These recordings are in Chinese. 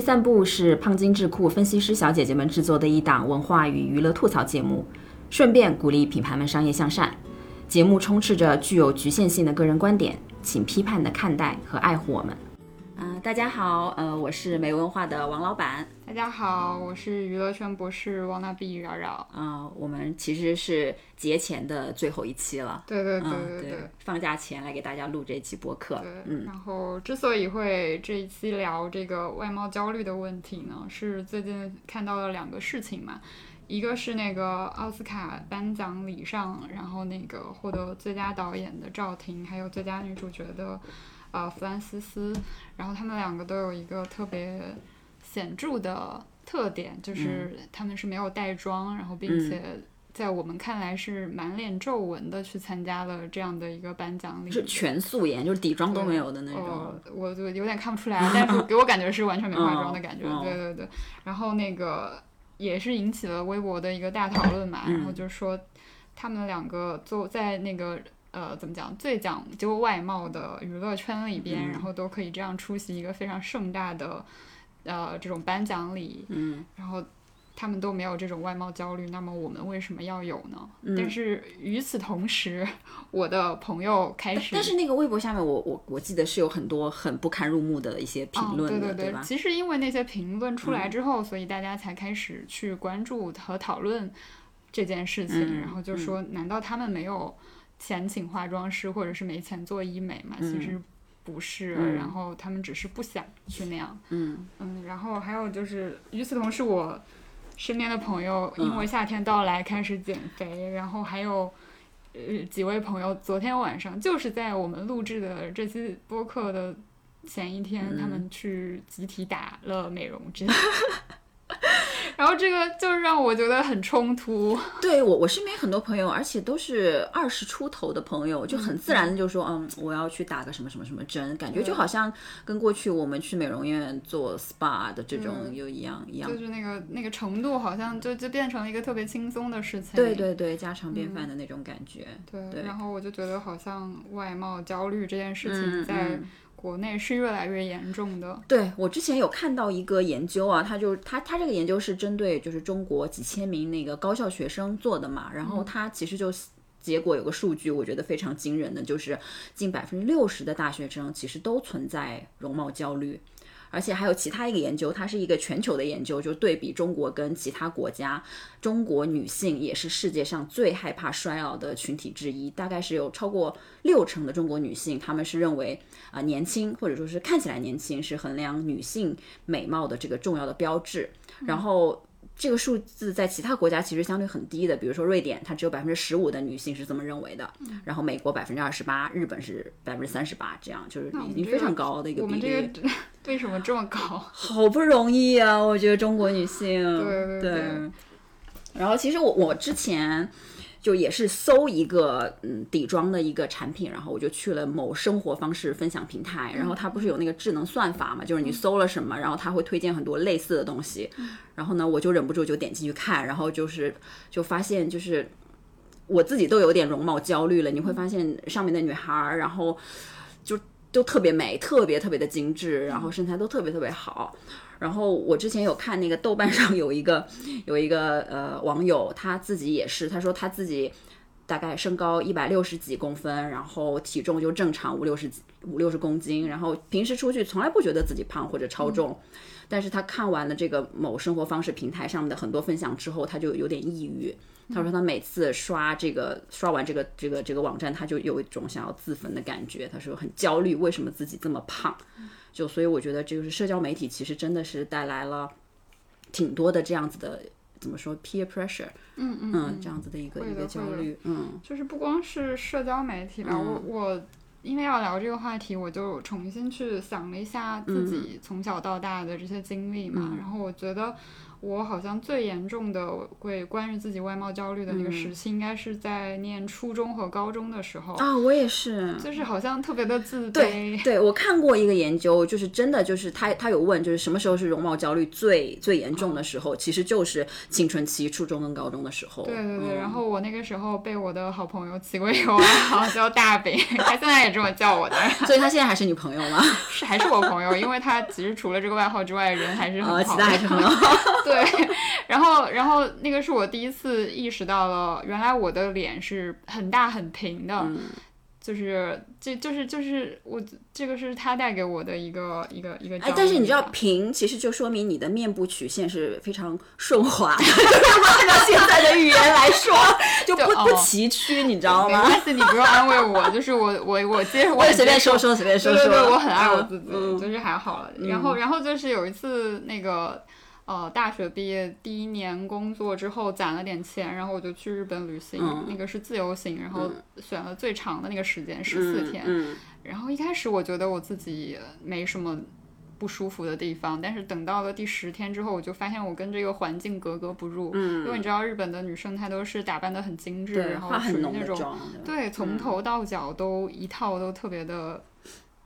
散步是胖金智库分析师小姐姐们制作的一档文化与娱乐吐槽节目，顺便鼓励品牌们商业向善。节目充斥着具有局限性的个人观点，请批判的看待和爱护我们。嗯、大家好，呃，我是没文化的王老板。大家好，我是娱乐圈博士王娜碧扰扰。啊、我们其实是节前的最后一期了。对对对嗯，对对放假前来给大家录这期播客。对。嗯然后之所以会这一期聊这个外貌焦虑的问题呢，是最近看到了两个事情嘛。一个是那个奥斯卡颁奖礼上，然后那个获得最佳导演的赵婷，还有最佳女主角的呃弗兰西斯，然后他们两个都有一个特别显著的特点，就是他们是没有带妆，然后并且在我们看来是满脸皱纹的去参加了这样的一个颁奖礼，是全素颜，就是底妆都没有的那种。哦，我就有点看不出来，但是 给我感觉是完全没化妆的感觉。对对对，然后那个也是引起了微博的一个大讨论嘛，嗯然后就说他们两个做在那个。呃，怎么讲？最讲究外貌的娱乐圈里边，嗯然后都可以这样出席一个非常盛大的，呃，这种颁奖礼，嗯然后他们都没有这种外貌焦虑，那么我们为什么要有呢？嗯但是与此同时，我的朋友开始，但是那个微博下面我，我我记得是有很多很不堪入目的一些评论对对吧？其实因为那些评论出来之后，所以大家才开始去关注和讨论这件事情，嗯然后就说，难道他们没有钱请化妆师，或者是没钱做医美吗？嗯其实不是，嗯然后他们只是不想去那样。嗯嗯，然后还有就是，与此同时，我身边的朋友因嗯为夏天到来开始减肥，然后还有呃几位朋友昨天晚上就是在我们录制的这期播客的前一天，他嗯们去集体打了美容针。然后这个就让我觉得很冲突，对我我身边很多朋友，而且都是二十出头的朋友，就很自然的就说，嗯，我要去打个什么什么什么针，感觉就好像跟过去我们去美容院做 SPA 的这种嗯又一样一样。就是那个那个程度，好像就就变成了一个特别轻松的事情。对对对，家常便饭的那种感觉。对，对然后我就觉得好像外貌焦虑这件事嗯情在嗯国内是越来越严重的。对我之前有看到一个研究啊，他就他他这个研究是针对就是中国几千名那个高校学生做的嘛，然后他其实就结果有个数据，我觉得非常惊人的，就是近百分之六十的大学生其实都存在容貌焦虑。而且还有其他一个研究，它是一个全球的研究，就对比中国跟其他国家，中国女性也是世界上最害怕衰老的群体之一，大概是有超过六成的中国女性，她们是认为啊、年轻或者说是看起来年轻是衡量女性美貌的这个重要的标志。然后这个数字在其他国家其实相对很低的，比如说瑞典，它只有百分之十五的女性是这么认为的，然后美国百分之二十八，日本是百分之三十八，这样就是已经非常高的一个比例。我们这个为什么这么高？好不容易啊，我觉得中国女性。对对对然后其实我我之前就也是搜一个嗯底妆的一个产品，然后我就去了某生活方式分享平台，然后它不是有那个智能算法嘛，就是你搜了什么，然后它会推荐很多类似的东西，然后呢我就忍不住就点进去看，然后就是就发现就是我自己都有点容貌焦虑了，你会发现上面的女孩儿，然后就都特别美，特别特别的精致，然后身材都特别特别好。然后我之前有看那个豆瓣上有一个有一个呃网友，他自己也是，他说他自己大概身高一百六十几公分，然后体重就正常五六十几五六十公斤，然后平时出去从来不觉得自己胖或者超重。但是他看完了这个某生活方式平台上面的很多分享之后，他就有点抑郁。他说他每次刷这个刷完这个这个这个网站，他就有一种想要自焚的感觉。他说很焦虑，为什么自己这么胖？就所以我觉得这就是社交媒体其实真的是带来了挺多的这样子的怎么说 peer pressure，嗯嗯嗯，这样子的一个一个焦虑，嗯就是不光是社交媒体吧，我我因为要聊这个话题，我就重新去想了一下自己从小到大的这些经历嘛，然后我觉得我好像最严重的会关于自己外貌焦虑的那个时期，应该是在念初中和高中的时候。啊，我也是，就是好像特别的自卑。对，对我看过一个研究，就是真的就是他他有问，就是什么时候是容貌焦虑最最严重的时候，其实就是青春期，初中跟高中的时候。对对对，然后我那个时候被我的好朋友起过一个外号叫大饼，他 现在也这么叫我的。所以他现在还是你朋友吗？是还是我朋友，因为他其实除了这个外号之外，人还是很好，其他还是很好。对，然后，然后那个是我第一次意识到了，原来我的脸是很大很平的，就是这就是就是我这个是他带给我的一个一个一个。哎，但是你知道平其实就说明你的面部曲线是非常顺滑，按照现在的语言来说，就不不崎岖，你知道吗？没关系，你不用安慰我，就是我 我我接我随便说说随便说说，对对对，我很爱我自己，就是还好了。然后然后就是有一次那个。呃，大学毕业第一年工作之后攒了点钱，然后我就去日本旅行，那个是自由行，然后选了最长的那个时间十四天。然后一开始我觉得我自己没什么不舒服的地方，但是等到了第十天之后，我就发现我跟这个环境格格不入。嗯，因为你知道日本的女生她都是打扮的很精致，然后属于那种对从头到脚都一套都特别的。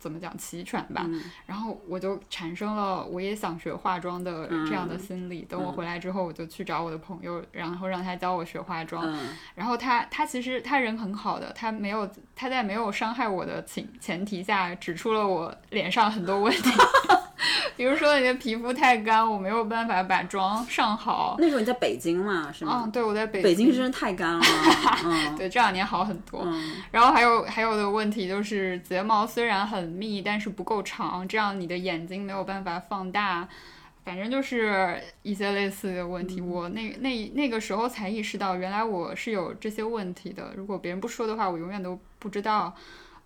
怎么讲齐全吧，然后我就产生了我也想学化妆的这样的心理。等我回来之后，我就去找我的朋友，然后让他教我学化妆。然后他他其实他人很好的，他没有他在没有伤害我的前前提下，指出了我脸上很多问题。比如说你的皮肤太干，我没有办法把妆上好。那时候你在北京嘛，是吗？嗯，对，我在北京北京真的太干了。对，这两年好很多。然后还有还有的问题就是睫毛虽然很密，但是不够长，这样你的眼睛没有办法放大。反正就是一些类似的问题。我那那那个时候才意识到，原来我是有这些问题的。如果别人不说的话，我永远都不知道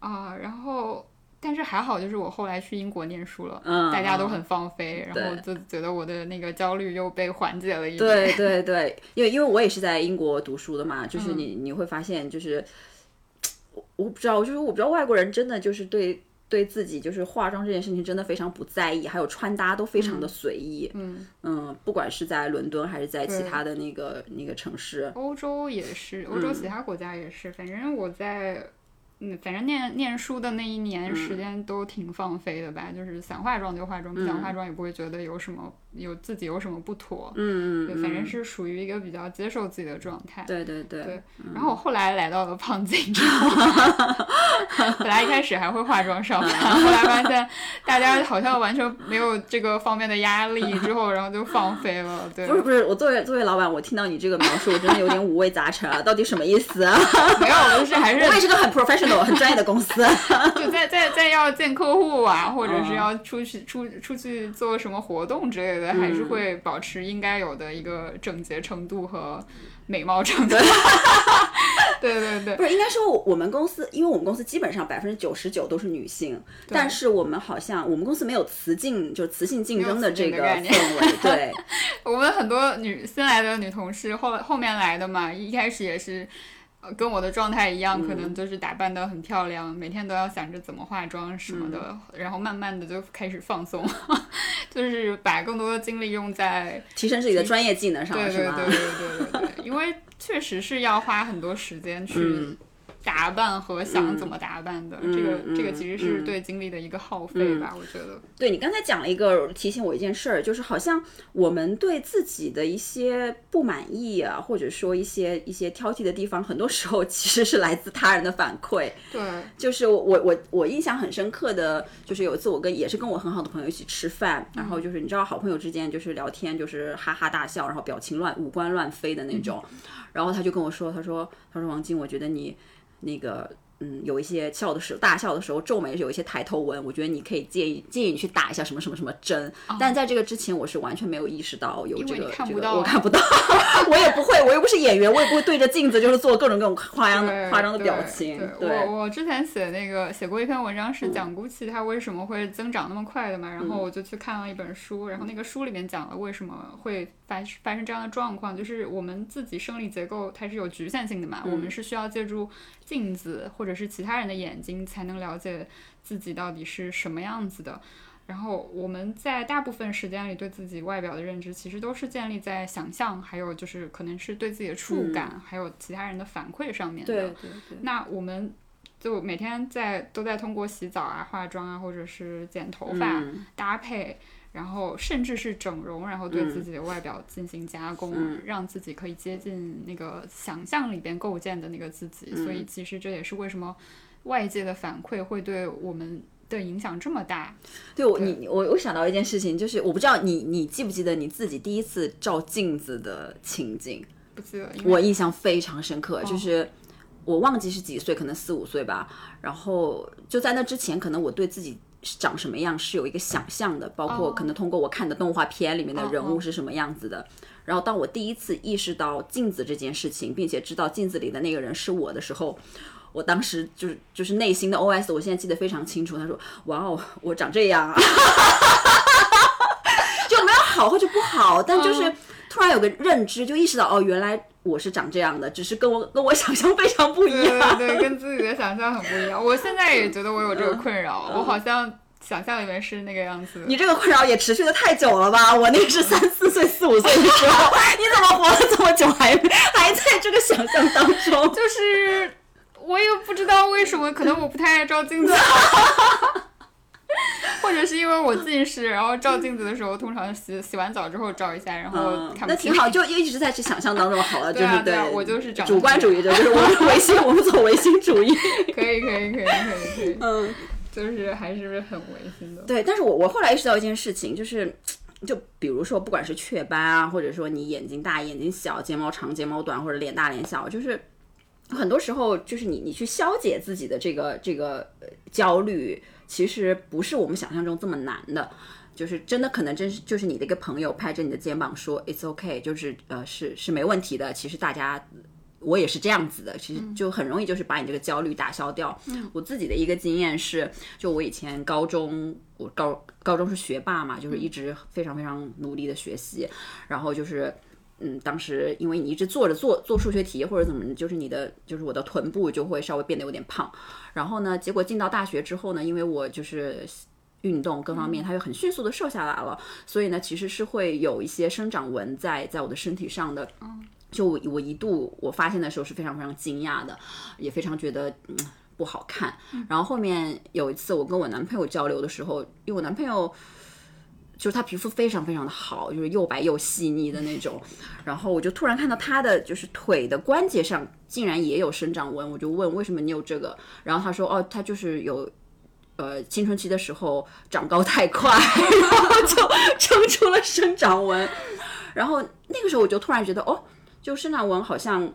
啊。然后。但是还好，就是我后来去英国念书了，嗯大家都很放飞，然后就觉得我的那个焦虑又被缓解了一点。对 对对，因为因为我也是在英国读书的嘛，就是你你会发现，就是我我不知道，就是我不知道外国人真的就是对对自己就是化妆这件事情真的非常不在意，还有穿搭都非常的随意。嗯嗯，不管是在伦敦还是在其他的那个那个城市，欧洲也是，欧洲其他国家也是，反正我在。嗯，反正念念书的那一年时间都挺放飞的吧，就是想化妆就化妆，不想化妆也不会觉得有什么有自己有什么不妥。嗯嗯，反正是属于一个比较接受自己的状态。对对对。对。然后我后来来到了胖金之后，本来一开始还会化妆上班，后来发现大家好像完全没有这个方面的压力，之后然后就放飞了。对。不是不是，我作为作为老板，我听到你这个描述，我真的有点五味杂陈啊，到底什么意思啊？没有，就是还是我也是个很 professional。很专业的公司，就在在在要见客户啊，或者是要出去出出去做什么活动之类的，还是会保持应该有的一个整洁程度和美貌程度。对 对对，不是应该说我们公司，因为我们公司基本上百分之九十九都是女性，但是我们好像我们公司没有雌竞，就雌性竞争的这个氛围。对，我们很多女新来的女同事，后后面来的嘛，一开始也是。跟我的状态一样，可能就是打扮的很漂亮，每天都要想着怎么化妆什么的，然后慢慢的就开始放松，就是把更多的精力用在提升自己的专业技能上，是吗？对对对对对对，因为确实是要花很多时间去。打扮和想怎么打扮的，这个这个其实是对精力的一个耗费吧，我觉得。对你刚才讲了一个提醒我一件事儿，就是好像我们对自己的一些不满意啊，或者说一些一些挑剔的地方，很多时候其实是来自他人的反馈。对，就是我我我印象很深刻的就是有一次我跟也是跟我很好的朋友一起吃饭，然后就是你知道好朋友之间就是聊天就是哈哈大笑，然后表情乱五官乱飞的那种，然后他就跟我说，他说他说王晶，我觉得你。那个，嗯，有一些笑的时候，大笑的时候皱眉有一些抬头纹，我觉得你可以建议建议你去打一下什么什么什么针。但在这个之前，我是完全没有意识到有这个这个，我看不到，我也不会，我又不是演员，我也不会对着镜子就是做各种各种夸张的夸张的表情。对，我我之前写那个写过一篇文章，是讲 GUCCI 它为什么会增长那么快的嘛，然后我就去看了一本书，然后那个书里面讲了为什么会发发生这样的状况，就是我们自己生理结构它是有局限性的嘛，我们是需要借助。镜子或者是其他人的眼睛才能了解自己到底是什么样子的。然后我们在大部分时间里对自己外表的认知，其实都是建立在想象，还有就是可能是对自己的触感，还有其他人的反馈上面的。对对对。那我们就每天在都在通过洗澡啊、化妆啊，或者是剪头发、搭配，然后甚至是整容，然后对自己的外表进行加工，让自己可以接近那个想象里边构建的那个自己。所以其实这也是为什么外界的反馈会对我们。的影响这么大，对我你我我想到一件事情，就是我不知道你你记不记得你自己第一次照镜子的情景？不记得，我印象非常深刻，就是我忘记是几岁，可能四五岁吧。然后就在那之前，可能我对自己长什么样是有一个想象的，包括可能通过我看的动画片里面的人物是什么样子的。然后当我第一次意识到镜子这件事情，并且知道镜子里的那个人是我的时候。我当时就是就是内心的 OS，我现在记得非常清楚。他说：“哇哦，我长这样啊！” 就没有好或者不好，但就是突然有个认知，就意识到哦，原来我是长这样的，只是跟我 跟我想象非常不一样。对对，跟自己的想象很不一样。我现在也觉得我有这个困扰，我好像想象里面是那个样子。你这个困扰也持续的太久了吧？我那个是三四岁、四五岁的时候，你怎么活了这么久还还在这个想象当中？就是。我也不知道为什么，可能我不太爱照镜子，或者是因为我近视，然后照镜子的时候，通常洗洗完澡之后照一下，然后看那挺好，就一直在去想象当中好了，就是对，啊我就是主观主义者，就是我们唯心，我们走唯心主义，可以可以可以可以可以，嗯，就是还是很唯心的。对，但是我我后来意识到一件事情，就是就比如说，不管是雀斑啊，或者说你眼睛大眼睛小，睫毛长睫毛短，或者脸大脸小，就是。很多时候，就是你你去消解自己的这个这个焦虑，其实不是我们想象中这么难的。就是真的可能真是就是你的一个朋友拍着你的肩膀说 "It's OK"，就是呃是是没问题的。其实大家我也是这样子的，其实就很容易就是把你这个焦虑打消掉。我自己的一个经验是，就我以前高中我高高中是学霸嘛，就是一直非常非常努力的学习，然后就是。嗯，当时因为你一直坐着做做数学题或者怎么，就是你的就是我的臀部就会稍微变得有点胖。然后呢，结果进到大学之后呢，因为我就是运动各方面，它又很迅速的瘦下来了，所以呢，其实是会有一些生长纹在在我的身体上的。就我我一度我发现的时候是非常非常惊讶的，也非常觉得嗯不好看。然后后面有一次我跟我男朋友交流的时候，因为我男朋友。就是他皮肤非常非常的好，就是又白又细腻的那种。然后我就突然看到他的就是腿的关节上竟然也有生长纹，我就问为什么你有这个？然后他说哦，他就是有，呃，青春期的时候长高太快，然后就 撑出了生长纹。然后那个时候我就突然觉得哦，就生长纹好像。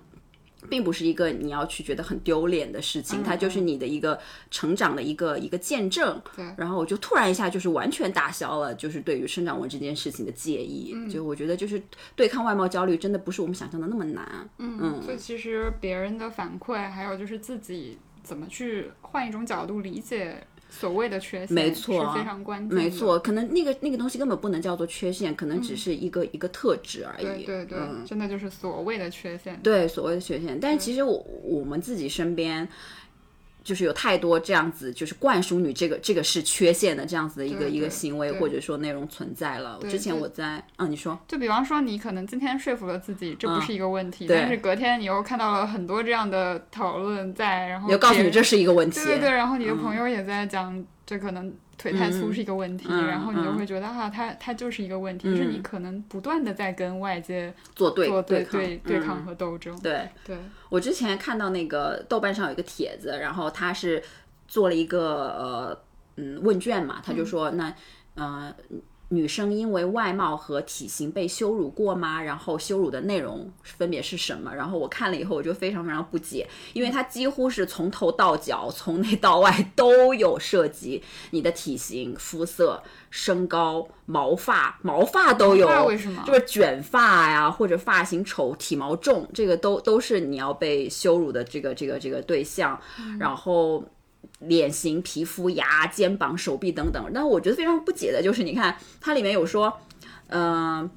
并不是一个你要去觉得很丢脸的事情，它就是你的一个成长的一个一个见证。对，然后我就突然一下就是完全打消了，就是对于生长纹这件事情的介意。就我觉得就是对抗外貌焦虑真的不是我们想象的那么难。嗯，所以其实别人的反馈，还有就是自己怎么去换一种角度理解。所谓的缺陷，没错，是非常关键。没错，可能那个那个东西根本不能叫做缺陷，可能只是一个一个特质而已。对对对，真的就是所谓的缺陷。对，所谓的缺陷。但是其实我我们自己身边。就是有太多这样子，就是灌输你这个这个是缺陷的这样子的一个一个行为或者说内容存在了。之前我在，嗯，你说，就比方说你可能今天说服了自己，这不是一个问题，但是隔天你又看到了很多这样的讨论在，然后又告诉你这是一个问题，对对对，然后你的朋友也在讲，这可能。腿太粗是一个问题，然后你就会觉得啊，它它就是一个问题，就是你可能不断的在跟外界做对做对对对抗和斗争。对对，我之前看到那个豆瓣上有一个帖子，然后他是做了一个呃嗯问卷嘛，他就说那呃。女生因为外貌和体型被羞辱过吗？然后羞辱的内容分别是什么？然后我看了以后，我就非常非常不解，因为它几乎是从头到脚、从内到外都有涉及你的体型、肤色、身高、毛发，毛发都有，为什么？就是卷发呀，或者发型丑、体毛重，这个都都是你要被羞辱的这个这个这个对象。然后。脸型、皮肤、牙、肩膀、手臂等等，但我觉得非常不解的就是，你看它里面有说，嗯，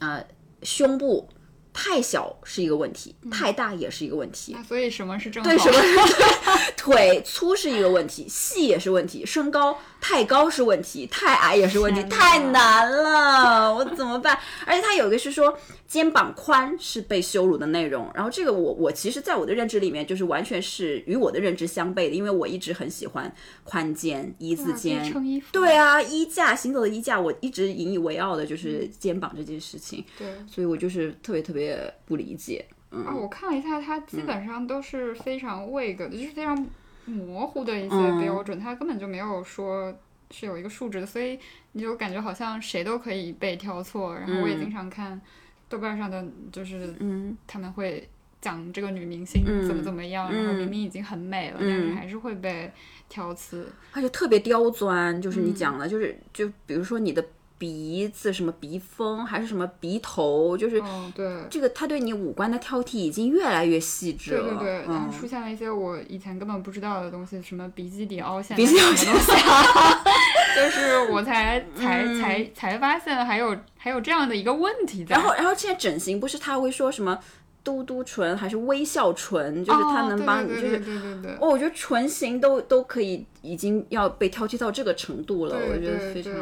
呃，胸部太小是一个问题，太大也是一个问题。所以什么是正？对，什么是腿粗是一个问题，细也是问题，身高太高是问题，太矮也是问题，太难了，我怎么办？而且他有一个是说肩膀宽是被羞辱的内容，然后这个我我其实在我的认知里面就是完全是与我的认知相悖的，因为我一直很喜欢宽肩一字肩。对啊，衣架行走的衣架，我一直引以为傲的就是肩膀这件事情，对。所以我就是特别特别不理解。啊，我看了一下，它基本上都是非常 vague 的，就是非常模糊的一些嗯。标准，它根本就没有说是有一个数值的，所以你就感觉好像谁都可以被挑错。然后我也经常看豆瓣上的，就是嗯。他们会讲这个女明星嗯怎么怎么样，然后明明已经很美了，但是还是会被挑刺。而且特别刁钻，就是嗯。你讲的，就是就比如说你的鼻子什么鼻峰还是什么鼻头，就是哦，对。这个他对你五官的挑剔已经越来越细致了。对对对，然后嗯，出现了一些我以前根本不知道的东西，什么鼻基底凹陷，鼻基底凹什么东西啊，就是我才 才嗯才才发现还有还有这样的一个问题在。然后然后现在整形不是他会说什么嘟嘟唇还是微笑唇，就是它能帮你，就是对对对哦，我觉得唇形都都可以，已经要被挑剔到这个程度了，对我觉得非常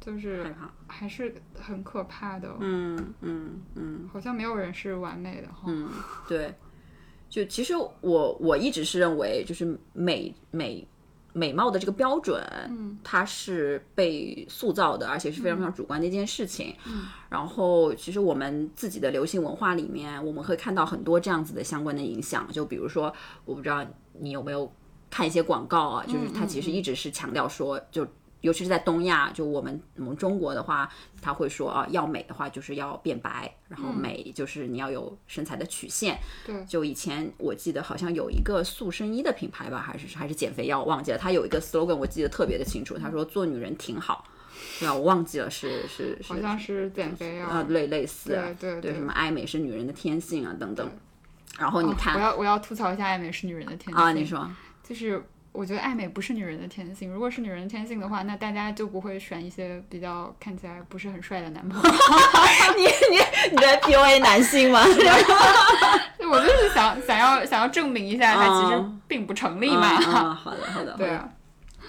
就是害怕。还是很可怕的。嗯嗯嗯好像没有人是完美的哈。嗯，对。就其实我我一直是认为，就是美美美貌的这个标准，嗯，它是被塑造的，而且是非常非常主观的一件事情。嗯，然后其实我们自己的流行文化里面，我们会看到很多这样子的相关的影响。就比如说，我不知道你有没有看一些广告啊，就是它其实一直是强调说，就尤其是在东亚，就我们我们中国的话，他会说啊，要美的话就是要变白，然后美就是你要有身材的曲线。对就以前我记得好像有一个塑身衣的品牌吧，还是还是减肥药，忘记了。它有一个 slogan 我记得特别的清楚，他说做女人挺好。对啊，我忘记了是是是好像是减肥药啊，类类似啊对对对什么爱美是女人的天性啊等等。然后你哦看、我要我要吐槽一下爱美是女人的天性啊，你说就是我觉得爱美不是女人的天性，如果是女人的天性的话，那大家就不会选一些比较看起来不是很帅的男朋友。你你你在 PUA 男性吗？我就是想想要想要证明一下，它其实嗯并不成立嘛。嗯 嗯好的好的，对啊，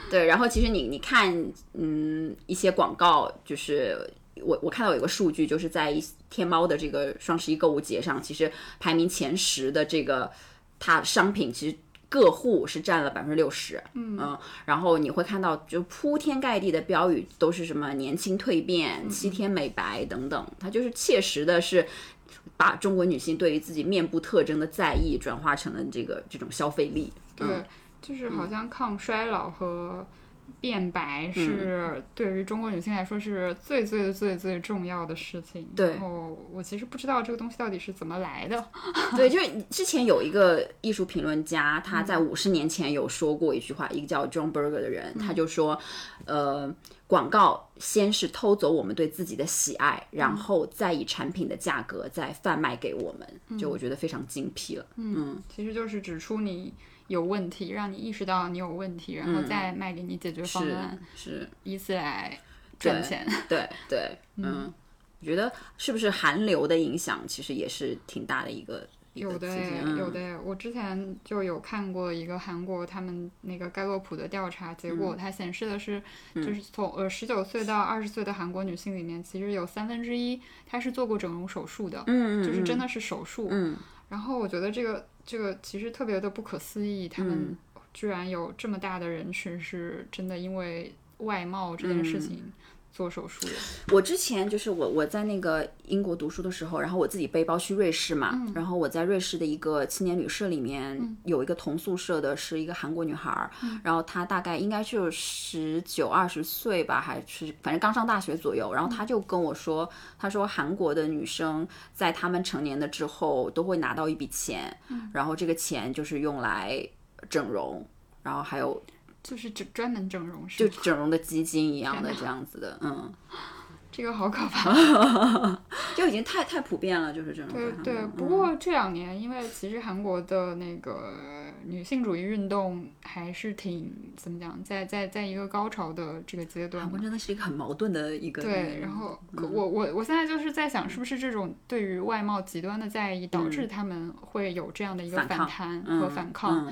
对，然后其实你你看，嗯，一些广告，就是我我看到有一个数据，就是在一天猫的这个双十一购物节上，其实排名前十的这个它商品，其实个户是占了百分之六十，嗯然后你会看到就铺天盖地的标语都是什么年轻蜕变、七天美白等等，它就是切实的是。把中国女性对于自己面部特征的在意转化成了这个这种消费力，对，就是好像抗衰老和变白是对于中国女性来说是最最最最重要的事情。对。然后我其实不知道这个东西到底是怎么来的。对，就是之前有一个艺术评论家，他在五十年前有说过一句话，一个叫 John Berger 的人，他就说，呃，广告先是偷走我们对自己的喜爱，然后再以产品的价格再贩卖给我们，就我觉得非常精辟了。嗯，其实就是指出你有问题，让你意识到你有问题，然后再卖给你解决方案，是，以此来赚钱。对对，嗯，我觉得是不是韩流的影响，其实也是挺大的一个。有的有的。我之前就有看过一个韩国他们那个盖洛普的调查结嗯。果，它显示的是，就是从呃十九岁到二十岁的韩国女性里面，其实有三分之一她是做过整容手术的，嗯嗯，就是真的，的是手术。嗯。然后我觉得这个这个其实特别的不可思议，他嗯。们居然有这么大的人群是真的因为外貌这件事嗯。情做手术的。我之前就是我我在那个英国读书的时候，然后我自己背包去瑞士嘛，嗯。然后我在瑞士的一个青年旅社里面、有一个同宿舍的是一个韩国女孩儿，嗯。然后她大概应该就十九二十岁吧，还是反正刚上大学左右，然后她就跟我说，她说韩国的女生在她们成年了之后都会拿到一笔钱，嗯。然后这个钱就是用来整容，然后还有就是整专门整容是就整容的基金一样的这样子的，嗯。这个好可怕。就已经太太普遍了，就是这种。对对，不过这两年，因为其实韩国的那个女性主义运动还是挺怎么讲，在在在一个高潮的这个阶段嘛韩国。真的是一个很矛盾的一个。对，然后可我我我现在就是在想，是不是这种对于外貌极端的在意，导致他们会有这样的一个反弹嗯和反抗？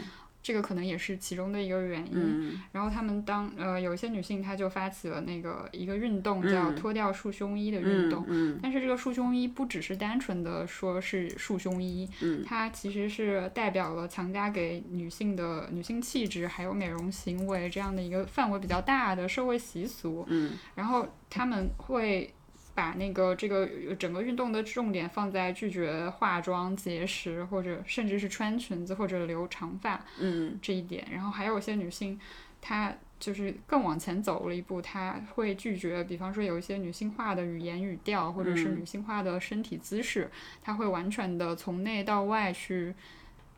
嗯这个可能也是其中的一个原因。嗯然后他们当呃有一些女性，她就发起了那个一个运动，叫嗯脱掉束胸衣的运动。嗯但是这个束胸衣不只是单纯的说是束胸衣，嗯它其实是代表了强加给女性的女性气质还有美容行为这样的一个范围比较大的社会习俗。嗯然后他们会把那个这个呃整个运动的重点放在拒绝化妆、节食，或者甚至是穿裙子或者留长发嗯这一点。然后还有一些女性，她就是更往前走了一步，她会拒绝，比方说有一些女性化的语言语调，或者是嗯女性化的身体姿势，她会完全的从内到外去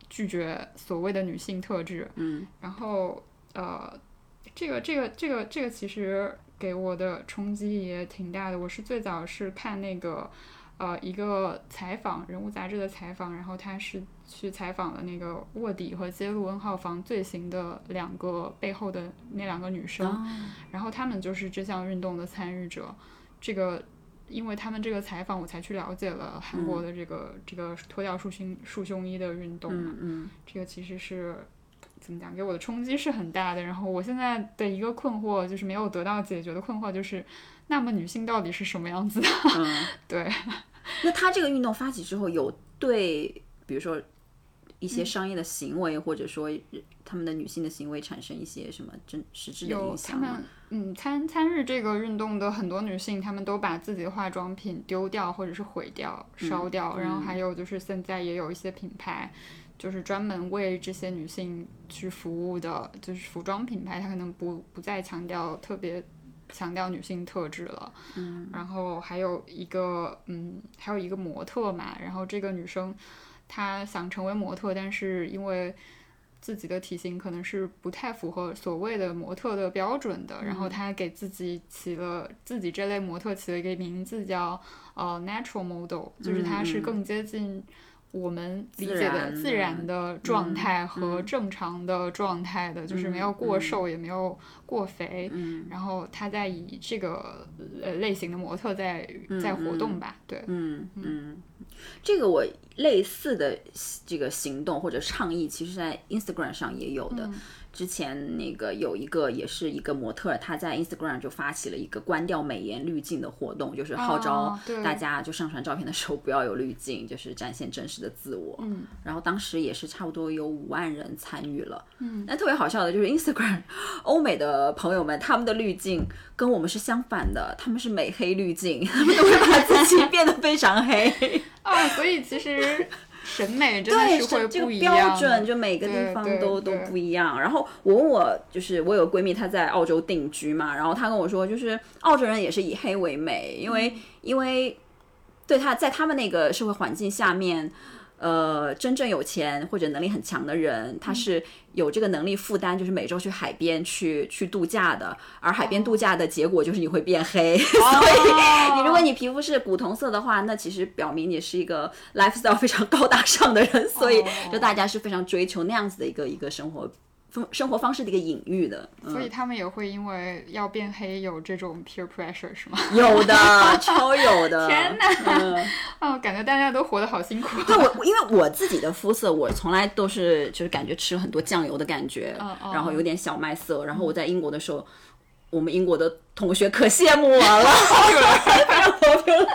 拒绝所谓的女性特质。嗯然后呃，这个这个这个这个其实给我的冲击也挺大的。我是最早是看那个呃一个采访人物杂志的采访，然后他是去采访了那个卧底和揭露 N 号房罪行的两个背后的那两个女生，哦然后他们就是这项运动的参与者。这个。因为他们这个采访，我才去了解了韩国的这个、这个脱掉束胸束胸衣的运动嘛。嗯嗯这个其实是怎么讲，给我的冲击是很大的。然后我现在的一个困惑就是没有得到解决的困惑，就是那么女性到底是什么样子的？嗯。对，那他这个运动发起之后，有对比如说一嗯些商业的行为，或者说他们的女性的行为产生一些什么真实质的影响吗们？嗯参参与这个运动的很多女性，她们都把自己的化妆品丢掉或者是毁掉、烧掉。然后还有就是现在也有一些品牌。就是专门为这些女性去服务的，就是服装品牌，它可能不不再强调特别强调女性特质了。嗯，然后还有一个，嗯，还有一个模特嘛，然后这个女生她想成为模特，但是因为自己的体型可能是不太符合所谓的模特的标准的，然后她给自己起了自己这类模特起了一个名字叫呃 natural model，就是她是更接近。我们理解的自然的状态和正常的状态的，就是没有过瘦也没有过肥，嗯。然后他在以这个呃类型的模特在在活动吧，对，嗯嗯，这个我类似的这个行动或者倡议，其实在 Instagram 上也有的。之前那个有一个也是一个模特儿，他在 Instagram 就发起了一个关掉美颜滤镜的活动，就是号召大家就上传照片的时候不要有滤镜，就是展现真实的自我。嗯，然后当时也是差不多有五万人参与了。嗯，但特别好笑的就是 Instagram 欧美的朋友们，他们的滤镜跟我们是相反的，他们是美黑滤镜，他们都会把自己 变得非常黑。啊，所以其实审美真的对，是会这个不一样的，标准就每个地方都都不一样。然后我问我，就是我有个闺蜜，她在澳洲定居嘛，然后她跟我说，就是澳洲人也是以黑为美，因为、嗯因为对她在他们那个社会环境下面。呃，真正有钱或者能力很强的人，嗯他是有这个能力负担，就是每周去海边去去度假的。而海哦边度假的结果就是你会变黑，所以你如果你皮肤是古铜色的话，那其实表明你是一个 lifestyle 非常高大上的人，所以哦就大家是非常追求那样子的一个一个生活生生活方式的一个隐喻的。嗯、所以他们也会因为要变黑有这种 peer pressure 是吗？有的，超有的。天哪嗯啊，感觉大家都活得好辛苦。对我，因为我自己的肤色，我从来都是就是感觉吃了很多酱油的感觉，然后有点小麦色。然后我在英国的时候，我们英国的同学可羡慕我了，非常 popular。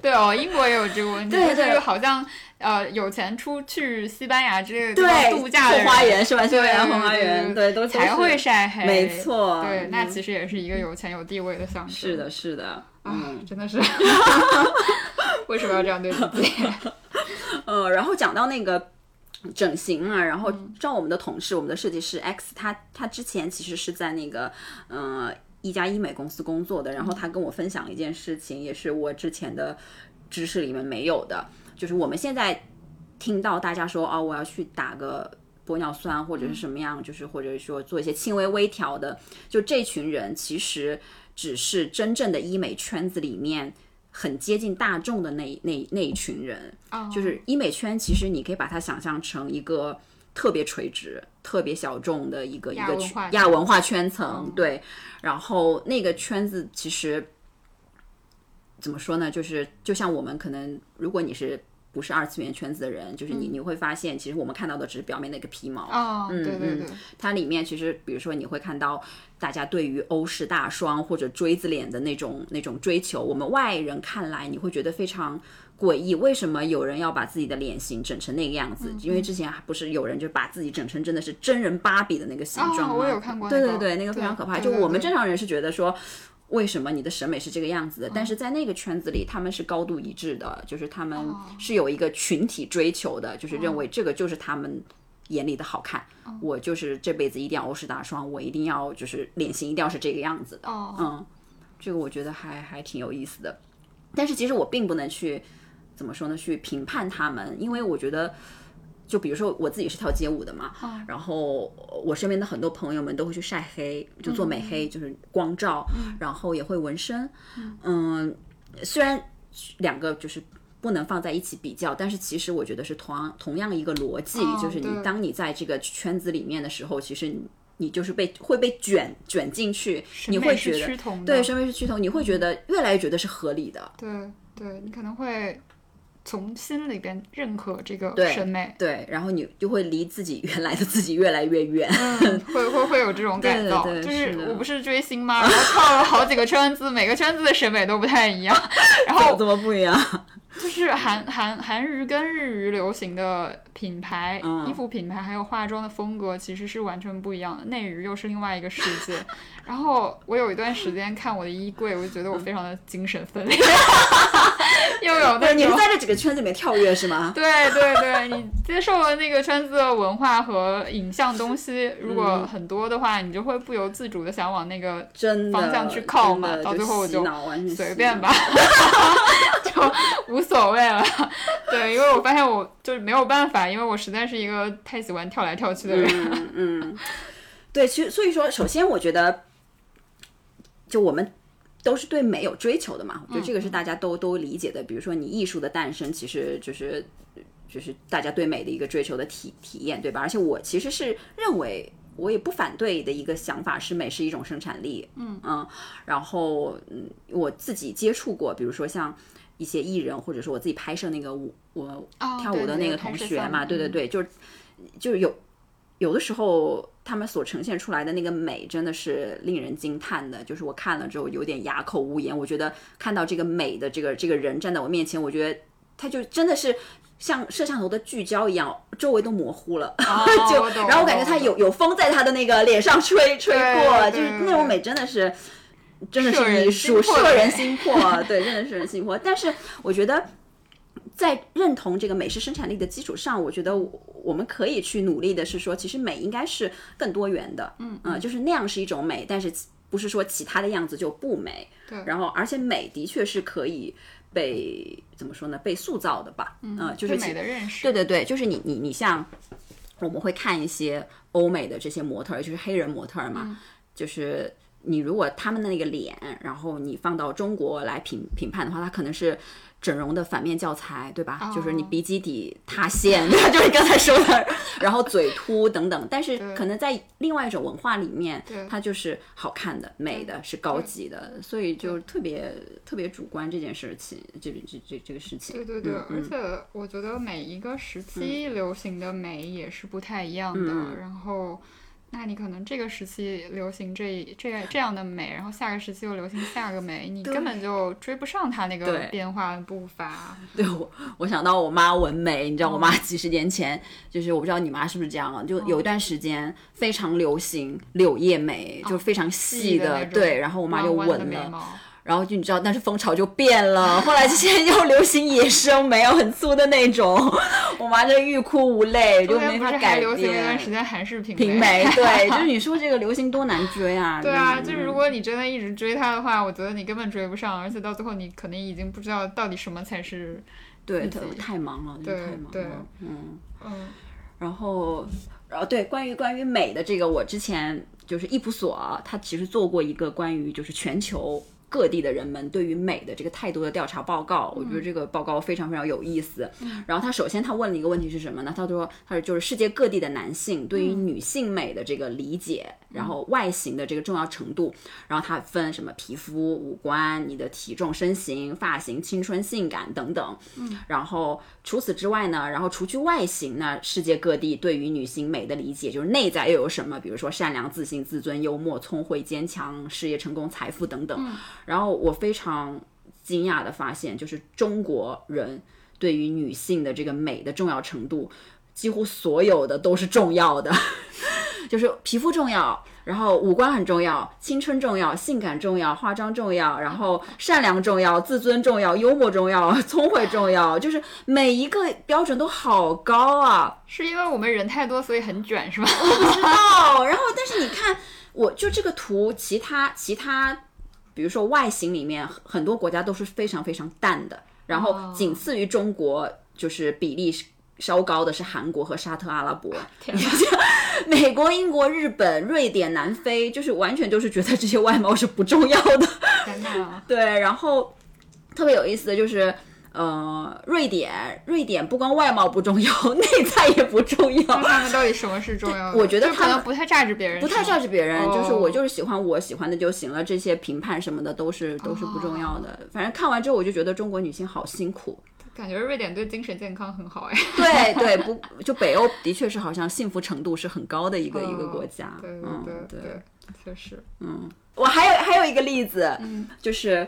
对哦，英国也有这个问题，对对就是好像呃有钱出去西班牙之类的对，度假的后花园是吧？西班牙对后花园，对，都才会晒黑。没错对，那嗯其实也是一个有钱有地位的象征。是的，是的，啊嗯，真的是，为什么要这样对自己？呃，然后讲到那个。整形啊，然后嗯照我们的同事，我们的设计师 X，他他之前其实是在那个嗯、呃一家医美公司工作的，然后他跟我分享了一件事情，也是我之前的知识里面没有的，就是我们现在听到大家说哦，我要去打个玻尿酸或者是什么样，就是或者说做一些轻微微调的，就这群人其实只是真正的医美圈子里面。很接近大众的那那那一群人，哦就是医美圈，其实你可以把它想象成一个特别垂直、特别小众的一个一个亚文化亚文化圈层，对。然后那个圈子其实怎么说呢？就是就像我们可能，如果你是不是二次元圈子的人，就是你你会发现，其实我们看到的只是表面的一个皮毛。啊，对对对，它里面其实，比如说你会看到大家对于欧式大双或者锥子脸的那种那种追求，我们外人看来你会觉得非常诡异，为什么有人要把自己的脸型整成那个样子？因为之前还不是有人就把自己整成真的是真人芭比的那个形状吗？我有看过，对对对，那个非常可怕。就我们正正常人是觉得说。为什么你的审美是这个样子的？但是在那个圈子里，他们是高度一致的，就是他们是有一个群体追求的，就是认为这个就是他们眼里的好看。我就是这辈子一定要欧式大双，我一定要就是脸型一定要是这个样子的。嗯，这个我觉得还还挺有意思的。但是其实我并不能去怎么说呢？去评判他们，因为我觉得。就比如说我自己是跳街舞的嘛，然后我身边的很多朋友们都会去晒黑，就做美黑，就是光照，然后也会纹身。嗯，虽然两个就是不能放在一起比较，但是其实我觉得是同样同样一个逻辑，就是你当你在这个圈子里面的时候，其实你就是被会被卷卷进去，你会觉得对审美是趋同，你会觉得越来越觉得是合理的。对，对你可能会。从心里边认可这个审美，对，然后你就会离自己原来的自己越来越远，嗯会会会有这种感到，就是我不是追星吗？然后跳了好几个圈子，每个圈子的审美都不太一样，然后怎么不一样？就是韩韩韩娱跟日娱流行的品牌、衣服品牌还有化妆的风格其实是完全不一样的，内娱又是另外一个世界。然后我有一段时间看我的衣柜，我就觉得我非常的精神分裂。又有那你是在这几个圈子里面跳跃是吗？对对对，你接受了那个圈子的文化和影像东西，如果很多的话，你就会不由自主的想往那个方向去靠嘛。到最后我就随便吧，就无所谓了。对，因为我发现我就是没有办法，因为我实在是一个太喜欢跳来跳去的人。嗯，对，其实所以说，首先我觉得。就我们都是对美有追求的嘛，我觉得这个是大家都都理解的。比如说，你艺术的诞生，其实就是就是大家对美的一个追求的体体验，对吧？而且我其实是认为，我也不反对的一个想法是，美是一种生产力。嗯嗯，然后嗯，我自己接触过，比如说像一些艺人，或者说我自己拍摄那个舞，我跳舞的那个同学嘛，对对对，就是就是有有的时候。他们所呈现出来的那个美真的是令人惊叹的，就是我看了之后有点哑口无言。我觉得看到这个美的这个这个人站在我面前，我觉得他就真的是像摄像头的聚焦一样，周围都模糊了。就然后我感觉他有有风在他的那个脸上吹吹过，就是那种美真的是真的是艺术，摄人 心魄。对，真的是人心魄。但是我觉得。在认同这个美式生产力的基础上，我觉得我们可以去努力的是说，其实美应该是更多元的，嗯嗯，就是那样是一种美，但是不是说其他的样子就不美。对，然后而且美的确是可以被怎么说呢？被塑造的吧，嗯，就是美的认识。对对对，就是你你你像我们会看一些欧美的这些模特，就是黑人模特嘛，就是你如果他们的那个脸，然后你放到中国来评评判的话，他可能是。整容的反面教材，对吧？就是你鼻基底塌陷，就是刚才说的，然后嘴凸等等。但是可能在另外一种文化里面，它就是好看的、美的，是高级的，所以就特别特别主观这件事情，这这这这个事情。对对对，而且我觉得每一个时期流行的美也是不太一样的，然后。那你可能这个时期流行这这这样的美，然后下个时期又流行下个美，你根本就追不上它那个变化的步伐。对我，我想到我妈纹眉，你知道我妈几十年前就是我不知道你妈是不是这样，就有一段时间非常流行柳叶眉，就非常细的，对，然后我妈就纹了。然后就你知道，但是风潮就变了。后来就现在又流行野生眉，很粗的那种。我妈就欲哭无泪，就没法改变。流行那段时间韩式平平眉，对，就是你说这个流行多难追啊。对啊，就是如果你真的一直追它的话，我觉得你根本追不上，而且到最后你可能已经不知道到底什么才是。对，太忙了，对太忙了。嗯嗯。然后，然后对关于关于美的这个，我之前就是易普索，他其实做过一个关于就是全球。各地的人们对于美的这个态度的调查报告。我觉得这个报告非常非常有意思。然后他首先他问了一个问题是什么呢？他说他说就是世界各地的男性对于女性美的这个理解，然后外形的这个重要程度，然后他分什么皮肤、五官、你的体重、身形、发型、青春、性感等等。嗯，然后除此之外呢，然后除去外形呢，世界各地对于女性美的理解就是内在又有什么？比如说善良、自信、自尊、幽默、聪慧、坚强、事业成功、财富等等。然后我非常惊讶的发现，就是中国人对于女性的这个美的重要程度，几乎所有的都是重要的，就是皮肤重要，然后五官很重要，青春重要，性感重要，化妆重要，然后善良重要，自尊重要，幽默重要，聪慧重要，就是每一个标准都好高啊！是因为我们人太多，所以很卷，是吧？我不知道。然后，但是你看，我就这个图，其他其他，比如说外形里面，很多国家都是非常非常淡的，然后仅次于中国，就是比例稍高的是韩国和沙特阿拉伯。美国、英国、日本、瑞典、南非，就是完全就是觉得这些外貌是不重要的。对，然后特别有意思的就是，呃，瑞典，瑞典不光外貌不重要，内在也不重要。他们到底什么是重要的？我觉得就可能不太榨制别人，不太榨制别人，就是哦我就是喜欢我喜欢的就行了，这些评判什么的都是都是不重要的。反正看完之后，我就觉得中国女性好辛苦。感觉瑞典对精神健康很好哎。对对，不就北欧的确是好像幸福程度是很高的一个、一个国家。哦对嗯，对对对，确实。嗯我还有还有一个例子，嗯就是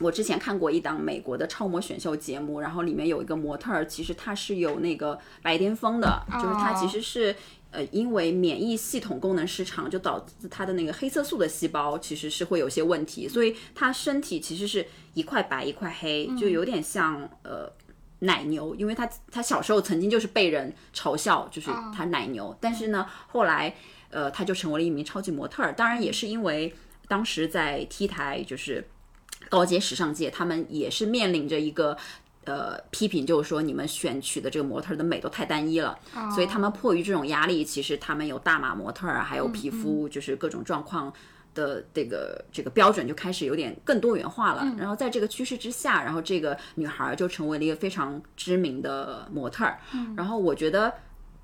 我之前看过一档美国的超模选秀节目，然后里面有一个模特儿，其实她是有那个白癜风的，就是她其实是。呃，因为免疫系统功能失常，就导致她的那个黑色素的细胞其实是会有些问题，所以她身体其实是一块白一块黑，就有点像呃奶牛，因为她她小时候曾经就是被人嘲笑，就是她奶牛，但是呢，后来呃，她就成为了一名超级模特儿，当然也是因为当时在 T 台就是高阶时尚界，他们也是面临着一个。呃，批评就是说你们选取的这个模特儿的美都太单一了，所以他们迫于这种压力，其实他们有大码模特儿，还有皮肤就是各种状况的这个这个标准就开始有点更多元化了。然后在这个趋势之下，然后这个女孩儿就成为了一个非常知名的模特儿。然后我觉得。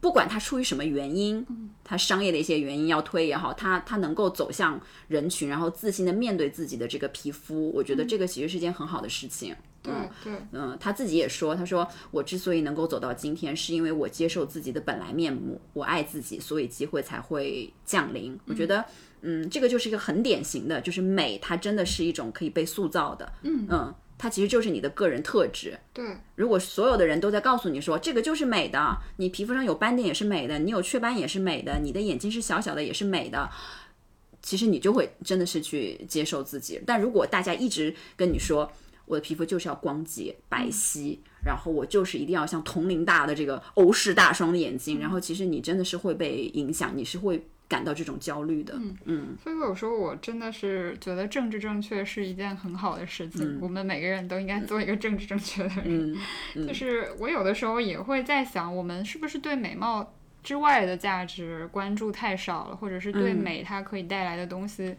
不管他出于什么原因，他商业的一些原因要推也好，他他能够走向人群，然后自信的面对自己的这个皮肤，我觉得这个其实是件很好的事情。对对，嗯，他自己也说，他说我之所以能够走到今天，是因为我接受自己的本来面目，我爱自己，所以机会才会降临。我觉得，嗯，这个就是一个很典型的，就是美，它真的是一种可以被塑造的，嗯。嗯，它其实就是你的个人特质。对，如果所有的人都在告诉你说这个就是美的，你皮肤上有斑点也是美的，你有雀斑也是美的，你的眼睛是小小的也是美的，其实你就会真的是去接受自己。但如果大家一直跟你说我的皮肤就是要光洁白皙，然后我就是一定要像铜铃大的这个欧式大双眼睛，然后其实你真的是会被影响，你是会感到这种焦虑的。嗯嗯所以有时候我真的是觉得政治正确是一件很好的事情，我们每个人都应该做一个政治正确的人。嗯 就是我有的时候也会在想，我们是不是对美貌之外的价值关注太少了，或者是对嗯美它可以带来的东西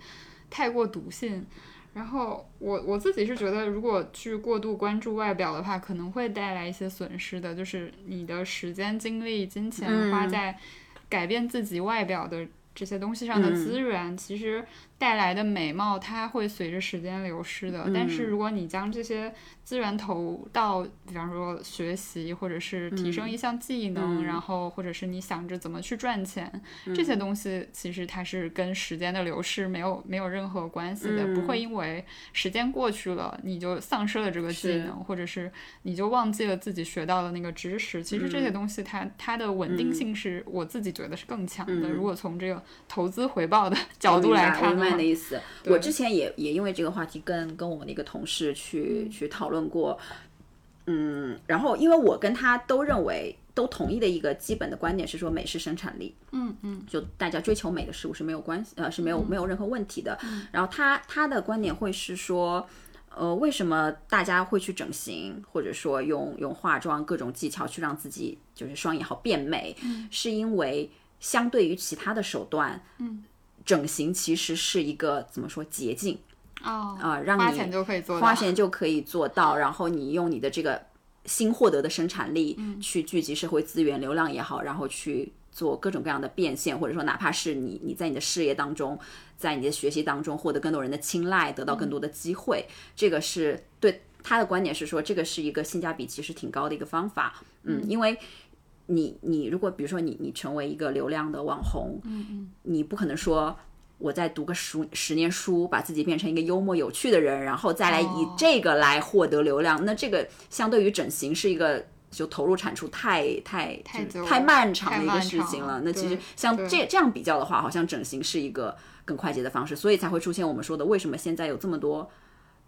太过笃信。然后我我自己是觉得，如果去过度关注外表的话，可能会带来一些损失的，就是你的时间、精力、金钱嗯。花在改变自己外表的这些东西上的嗯。资源，其实带来的美貌它会随着时间流失的。但嗯是如果你将这些资源投到，比方说学习，或者是提升一项技能，嗯。然后或者是你想着怎么去赚钱，这些东西其实它是跟时间的流逝没有没有任何关系的，嗯不会因为时间过去了你就丧失了这个技能，或者是你就忘记了自己学到的那个知识。其实这些嗯。东西它它的稳定性是我自己觉得是更强的。嗯。如果从这个投资回报的角度来看的意思。我之前也也因为这个话题跟跟我们的一个同事去、去讨论过，嗯，然后因为我跟他都认为都同意的一个基本的观点是说美是生产力，嗯嗯就大家追求美的事物是没有关系，呃是没有没有任何问题的。然后他他的观点会是说。呃，为什么大家会去整形，或者说用用化妆各种技巧去让自己就是双眼好变美？是因为相对于其他的手段，嗯，整形其实是一个怎么说捷径，哦，啊、让你花钱就可以做到。花钱就可以做到，然后你用你的这个新获得的生产力嗯去聚集社会资源、流量也好，然后去做各种各样的变现，或者说哪怕是你你在你的事业当中，在你的学习当中获得更多人的青睐，得到更多的机会，这个是对他的观点是说，这个是一个性价比其实挺高的一个方法，嗯，因为。你你如果比如说你你成为一个流量的网红，嗯嗯，你不可能说我再读个十十年书，把自己变成一个幽默有趣的人，然后再来以哦这个来获得流量。那这个相对于整形是一个就投入产出太太太太漫长的一个事情了。了那其实像这这样比较的话，好像整形是一个更快捷的方式，所以才会出现我们说的为什么现在有这么多。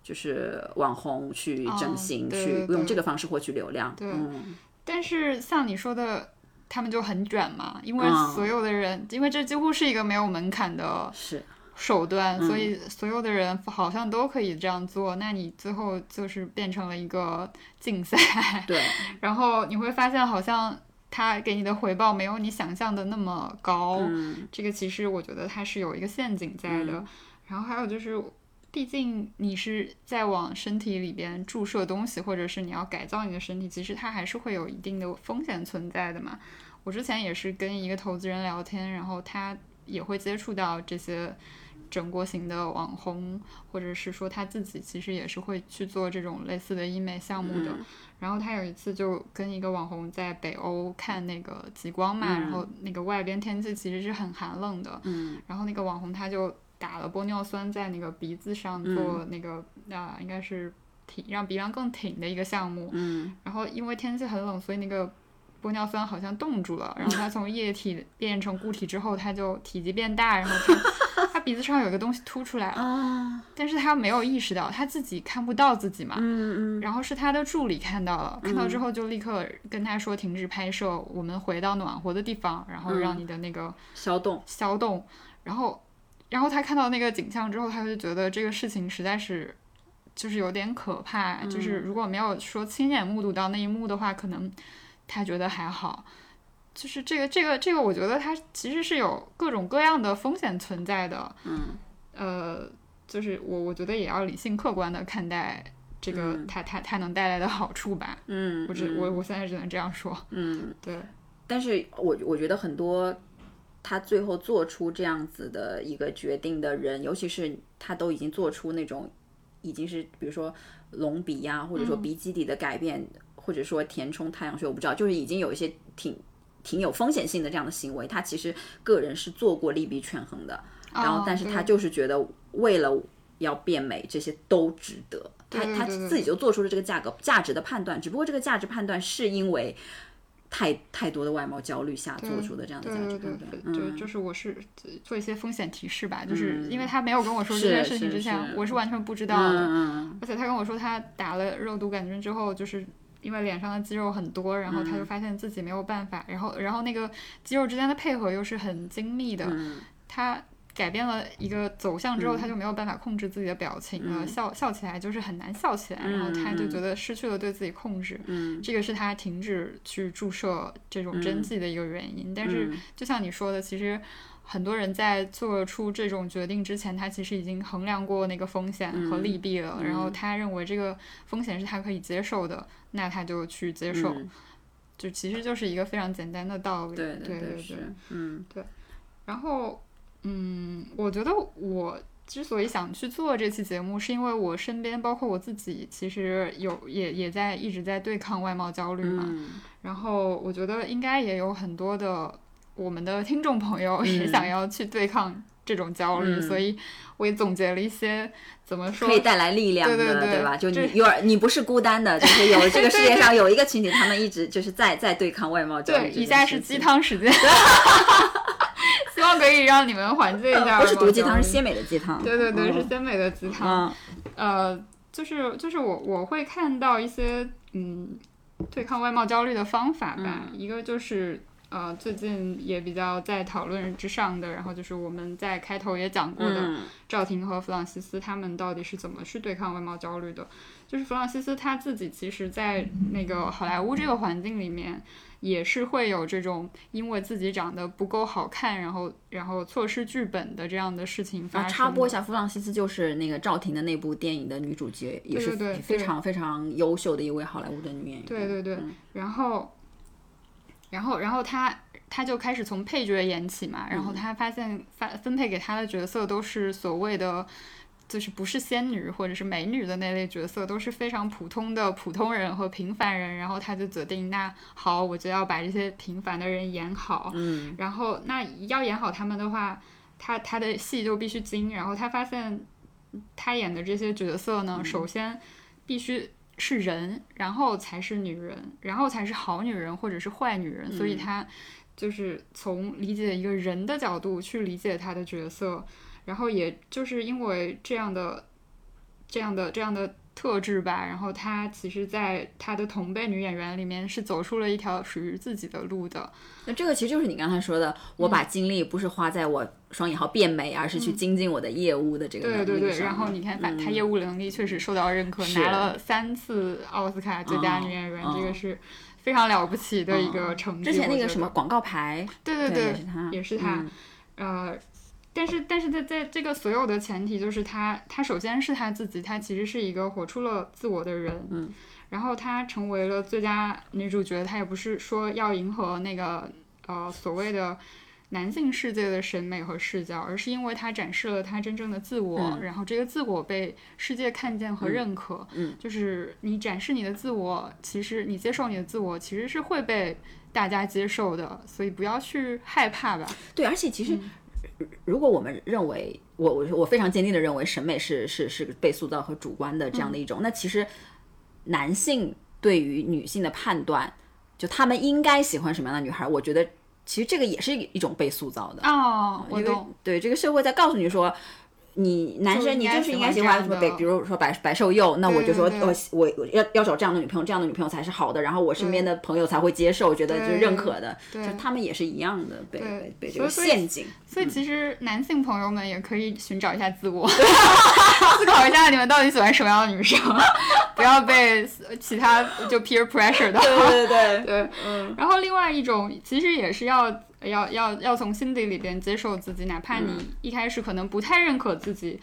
就是网红去整形，去用这个方式获取流量。对嗯，但是像你说的，他们就很卷嘛，因为嗯所有的人，因为这几乎是一个没有门槛的是手段，嗯所以所有的人好像都可以这样做。那你最后就是变成了一个 竞赛，对，然后你会发现好像。他给你的回报没有你想象的那么高，嗯这个其实我觉得它是有一个陷阱在的。然后还有就是，毕竟你是在往身体里边注射东西，或者是你要改造你的身体，其实它还是会有一定的风险存在的嘛。我之前也是跟一个投资人聊天，然后他也会接触到这些整过型的网红，或者是说他自己其实也是会去做这种类似的医美项目的。然后他有一次就跟一个网红在北欧看那个极光嘛，然后那个外边天气其实是很寒冷的，嗯然后那个网红他就打了玻尿酸在那个鼻子上做那个啊、应该是挺让鼻梁更挺的一个项目。嗯。然后因为天气很冷，所以那个玻尿酸好像冻住了。然后它从液体变成固体之后，它就体积变大，然后它它鼻子上有一个东西凸出来了，啊，但是他没有意识到，他自己看不到自己嘛。嗯嗯。然后是他的助理看到了，看到之后就立刻跟他说停止拍摄，我们回到暖和的地方，然后让你的那个消冻，消冻，然后，然后他看到那个景象之后，他就觉得这个事情实在是就是有点可怕，就是如果没有说亲眼目睹到那一幕的话，可能他觉得还好。就是这个这个这个，我觉得它其实是有各种各样的风险存在的。嗯呃，就是我我觉得也要理性客观的看待这个它它它能带来的好处吧。嗯，我只我我现在只能这样说。嗯。对，但是我我觉得很多他最后做出这样子的一个决定的人，尤其是他都已经做出那种已经是比如说隆鼻呀、或者说鼻基底的改变，或者说填充太阳穴，我不知道，就是已经有一些挺挺有风险性的这样的行为，他其实个人是做过利弊权衡的，然后哦但是他就是觉得为了要变美，这些都值得。他他自己就做出了这个价格价值的判断，只不过这个价值判断是因为太太多的外貌焦虑下做出的这样的价值对对判断。对，就嗯，就是我是做一些风险提示吧，就是因为他没有跟我说这件事情之前，我是完全不知道的。嗯而且他跟我说他打了肉毒杆菌之后，就是因为脸上的肌肉很多，然后他就嗯发现自己没有办法，然后然后那个肌肉之间的配合又是很精密的，嗯他改变了一个走向之后，他就没有办法控制自己的表情嗯。了，笑笑起来就是很难笑起来，然后他就觉得失去了对自己控制，嗯。这个是他停止去注射这种针剂的一个原因。但是嗯。就像你说的，其实很多人在做出这种决定之前，他其实已经衡量过那个风险和利弊了，然后他认为这个风险是他可以接受的，那他就去接受。嗯。就其实就是一个非常简单的道理。对对对对，嗯。然后，嗯，我觉得我之所以想去做这期节目，是因为我身边包括我自己，其实有也也在一直在对抗外貌焦虑嘛。嗯然后我觉得应该也有很多的我们的听众朋友也嗯想要去对抗这种焦虑，嗯所以我也总结了一些怎么说可以带来力量的，对对对吧？就这你有你不是孤单的，就是有这个世界上有一个群体，他们一直就是在在对抗外貌焦虑对。以下是鸡汤时间，希望可以让你们缓解一下、呃不是毒鸡汤，是鲜美的鸡汤。对对对，嗯。是鲜美的鸡汤。嗯。呃，就是就是我我会看到一些嗯对抗外貌焦虑的方法吧，嗯。一个就是呃最近也比较在讨论之上的，然后就是我们在开头也讲过的嗯赵婷和弗朗西斯他们到底是怎么去对抗外貌焦虑的。就是弗朗西斯他自己其实，在那个好莱坞这个环境里面，也是会有这种因为自己长得不够好看，然后然后错失剧本的这样的事情发啊，生。插播一下，弗朗西斯就是那个赵婷的那部电影的女主角，也是非常非常优秀的一位好莱坞的女演员。对对对，嗯然后，然后，然后他他就开始从配角演起嘛，然后嗯他发现发分配给他的角色都是所谓的。就是不是仙女或者是美女的那类角色，都是非常普通的普通人和平凡人。然后他就决定，那好，我就要把这些平凡的人演好。嗯，然后那要演好他们的话，他他的戏就必须精。然后他发现他演的这些角色呢，首先必须是人，然后才是女人，然后才是好女人或者是坏女人。所以他就是从理解一个人的角度去理解她的角色，然后也就是因为这样的这样的这样的。特质吧，然后她其实，在她的同辈女演员里面是走出了一条属于自己的路的。那这个其实就是你刚才说的，我把精力不是花在我双引号变美，而是去精进我的业务的这个能对对对，然后你看，把嗯她业务能力确实受到认可，是拿了三次奥斯卡最佳女演员，嗯这个是非常了不起的一个嗯成绩。之前那个什么广告牌，对对对也是他也是他。嗯呃，但是但是在在这个所有的前提，就是他他首先是他自己，他其实是一个活出了自我的人，嗯，然后他成为了最佳女主角，他也不是说要迎合那个呃所谓的。男性世界的审美和视角，而是因为他展示了他真正的自我，嗯然后这个自我被世界看见和认可。嗯就是你展示你的自我，其实你接受你的自我，其实是会被大家接受的，所以不要去害怕吧。对，而且其实嗯如果我们认为，我我我非常坚定的认为审美是是是被塑造和主观的这样的一种，那其实男性对于女性的判断，就他们应该喜欢什么样的女孩，我觉得其实这个也是一种被塑造的。哦，我因为懂。对这个社会在告诉你说，你男生你就是应该喜欢什么白，比如说白白瘦幼，那我就说我我我要要找这样的女朋友，这样的女朋友才是好的，然后我身边的朋友才会接受，觉得就是认可的，就他们也是一样的被对被被这个陷阱。所以其 实男性朋友们也可以寻找一下自我，思考一下你们到底喜欢什么样的女生，不要被其他就 peer pressure 到。对对对，对，嗯然后另外一种其实也是要要要要从心底里边接受自己，哪怕你一开始可能不太认可自己，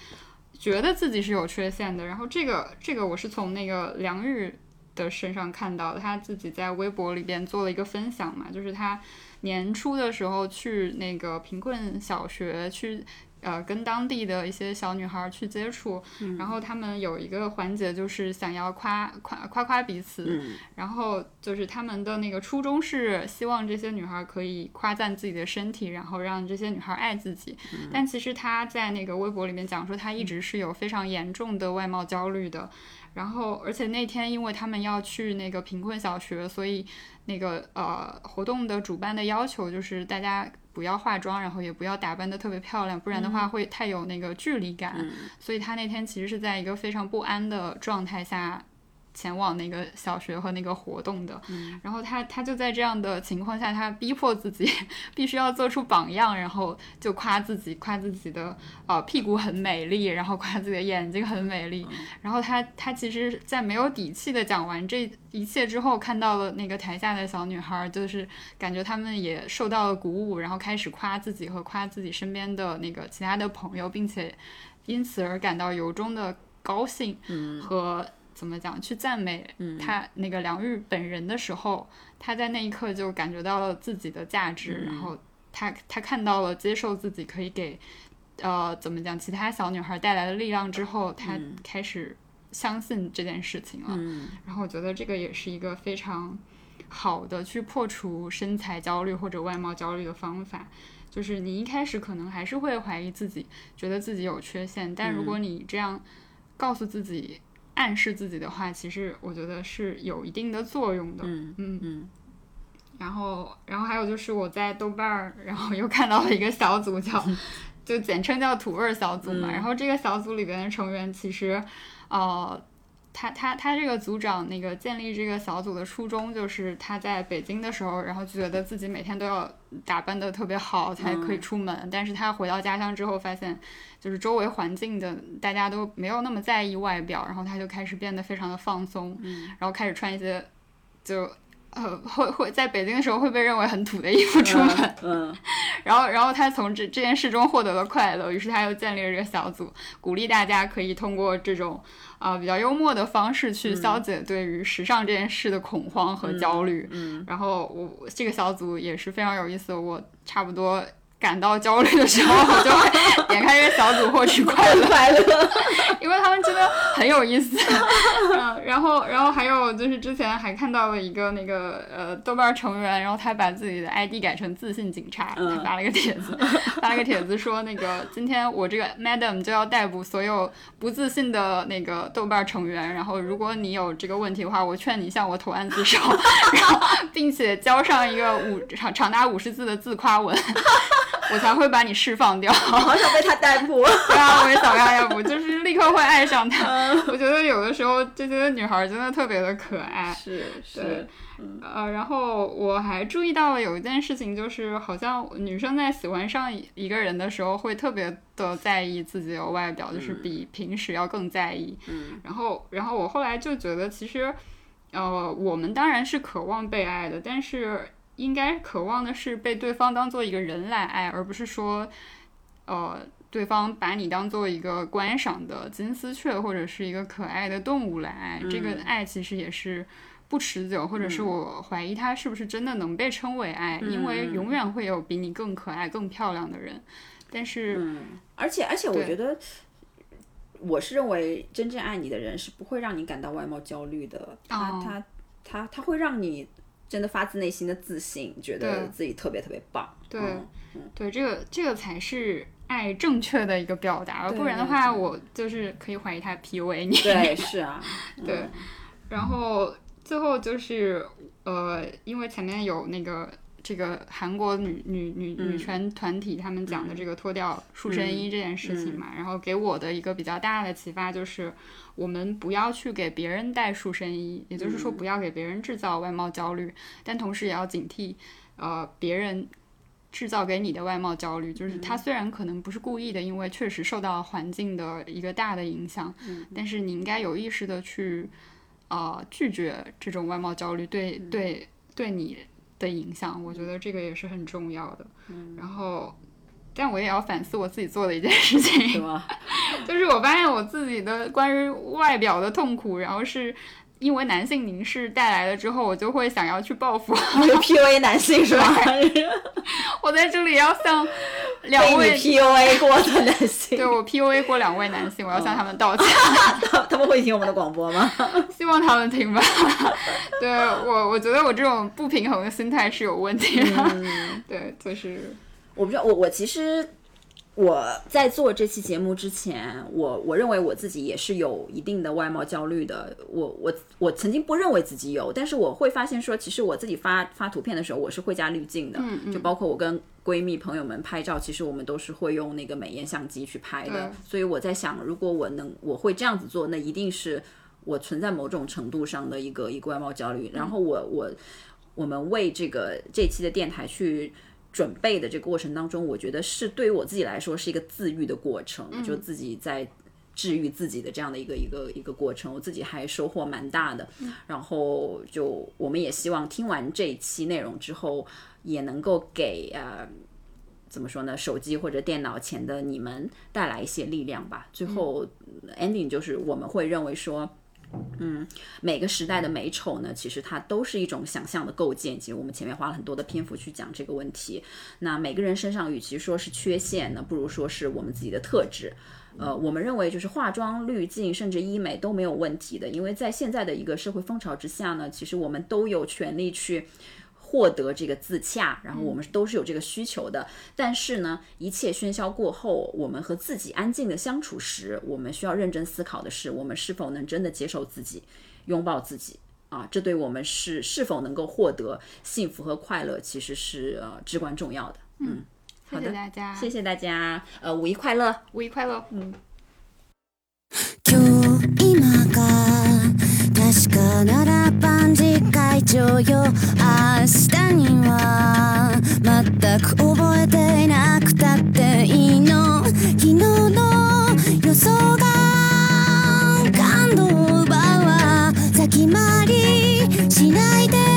觉得自己是有缺陷的。然后这个这个我是从那个梁玉的身上看到的，他自己在微博里边做了一个分享嘛，就是他年初的时候去那个贫困小学去。呃，跟当地的一些小女孩儿去接触，然后他们有一个环节就是想要夸夸夸夸彼此，嗯然后就是他们的那个初衷是希望这些女孩可以夸赞自己的身体，然后让这些女孩爱自己。但其实她在那个微博里面讲说，她一直是有非常严重的外貌焦虑的。然后，而且那天因为他们要去那个贫困小学，所以那个呃活动的主办的要求就是大家不要化妆，然后也不要打扮的特别漂亮，不然的话会太有那个距离感。所以他那天其实是在一个非常不安的状态下前往那个小学和那个活动的。然后他他就在这样的情况下，他逼迫自己 必须要做出榜样，然后就夸自己，夸自己的呃屁股很美丽，然后夸自己的眼睛很美丽。然后他他其实，在没有底气的讲完这一切之后，看到了那个台下的小女孩，就是感觉他们也受到了鼓舞，然后开始夸自己和夸自己身边的那个其他的朋友，并且因此而感到由衷的高兴和。怎么讲？去赞美他那个梁玉本人的时候，他在那一刻就感觉到了自己的价值，然后他他看到了接受自己可以给呃怎么讲其他小女孩带来的力量之后，他开始相信这件事情了。嗯然后我觉得这个也是一个非常好的去破除身材焦虑或者外貌焦虑的方法。就是你一开始可能还是会怀疑自己，觉得自己有缺陷，但如果你这样告诉自己、暗示自己的话，其实我觉得是有一定的作用的。嗯嗯嗯然后，然后还有就是我在豆瓣儿，然后又看到了一个小组叫，就简称叫土味儿小组嘛。嗯然后这个小组里边的成员其实，呃，他他他这个组长那个建立这个小组的初衷就是他在北京的时候，然后就觉得自己每天都要打扮的特别好才可以出门，但是他回到家乡之后发现，就是周围环境的大家都没有那么在意外表，然后他就开始变得非常的放松，然后开始穿一些就。呃，会会在北京的时候会被认为很土的衣服出门，嗯，然后然后他从这这件事中获得了快乐，于是他又建立了这个小组，鼓励大家可以通过这种啊比较幽默的方式去消解对于时尚这件事的恐慌和焦虑。嗯，然后我这个小组也是非常有意思，我差不多。感到焦虑的时候，我就会点开这个小组获取快乐，快乐，因为他们真的很有意思。嗯，然后，然后还有就是之前还看到了一个那个呃豆瓣成员，然后他把自己的 ID 改成自信警察，他发了个帖子，发了个帖子说那个今天我这个 Madam 就要逮捕所有不自信的那个豆瓣成员，然后如果你有这个问题的话，我劝你向我投案自首，然后并且交上一个五长长达五十字的自夸文。我才会把你释放掉。好想被他逮捕。对啊，我也想要逮捕，就是立刻会爱上他。我觉得有的时候这些女孩真的特别的可爱。是是。呃，然后我还注意到了有一件事情，就是好像女生在喜欢上一个人的时候，会特别的在意自己的外表，就是比平时要更在意。嗯。然后，然后我后来就觉得，其实，呃，我们当然是渴望被爱的，但是。应该渴望的是被对方当做一个人来爱，而不是说，呃，对方把你当做一个观赏的金丝雀或者是一个可爱的动物来爱。这个爱其实也是不持久，或者是我怀疑它是不是真的能被称为爱，因为永远会有比你更可爱、更漂亮的人。但是，而且而且，我觉得，我是认为真正爱你的人是不会让你感到外貌焦虑的。他他他他会让你。真的发自内心的自信，觉得自己特别特别棒。对，对，这个这个才是爱正确的一个表达，不然的话，我就是可以怀疑他 PUA 你。对，是啊，对。然后最后就是呃，因为前面有那个。这个韩国女女女女权团体他们讲的这个脱掉束身衣这件事情嘛，然后给我的一个比较大的启发就是，我们不要去给别人带束身衣，也就是说不要给别人制造外貌焦虑，但同时也要警惕，呃，别人制造给你的外貌焦虑，就是他虽然可能不是故意的，因为确实受到环境的一个大的影响，但是你应该有意识的去，呃，拒绝这种外貌焦虑对对对你。的影响，我觉得这个也是很重要的。嗯，然后，但我也要反思我自己做的一件事情？就是我发现我自己的关于外表的痛苦，然后是。因为男性凝视带来了之后，我就会想要去报复，PUA 男性是吧？我在这里要向两位 PUA 过的男性，对我 PUA 过两位男性，我要向他们道歉。他们会听我们的广播吗？希望他们听吧。对我，我觉得我这种不平衡的心态是有问题的。对，就是我不知道，我我其实。我在做这期节目之前，我我认为我自己也是有一定的外貌焦虑的。我我我曾经不认为自己有，但是我会发现说，其实我自己发发图片的时候，我是会加滤镜的。嗯嗯。就包括我跟闺蜜朋友们拍照，其实我们都是会用那个美颜相机去拍的。所以我在想，如果我能我会这样子做，那一定是我存在某种程度上的一个一个外貌焦虑。然后我我我们为这个这期的电台去。准备的这个过程当中，我觉得是对于我自己来说是一个自愈的过程，就自己在治愈自己的这样的一个一个一个过程，我自己还收获蛮大的。然后就我们也希望听完这一期内容之后，也能够给呃怎么说呢，手机或者电脑前的你们带来一些力量吧。最后 ending 就是我们会认为说。嗯，每个时代的美丑呢，其实它都是一种想象的构建。其实我们前面花了很多的篇幅去讲这个问题。那每个人身上，与其说是缺陷呢，不如说是我们自己的特质。呃，我们认为就是化妆、滤镜，甚至医美都没有问题的，因为在现在的一个社会风潮之下呢，其实我们都有权利去。获得这个自洽，然后我们都是有这个需求的。但是呢，一切喧嚣过后，我们和自己安静的相处时，我们需要认真思考的是，我们是否能真的接受自己，拥抱自己啊？这对我们是是否能够获得幸福和快乐，其实是呃至关重要的。嗯，好的，大家，谢谢大家，呃，五一快乐，五一快乐，嗯。確かなら万事会長よ。明日には全く覚えていなくたっていいの。昨日の予想が感動を奪うは先回りしないで。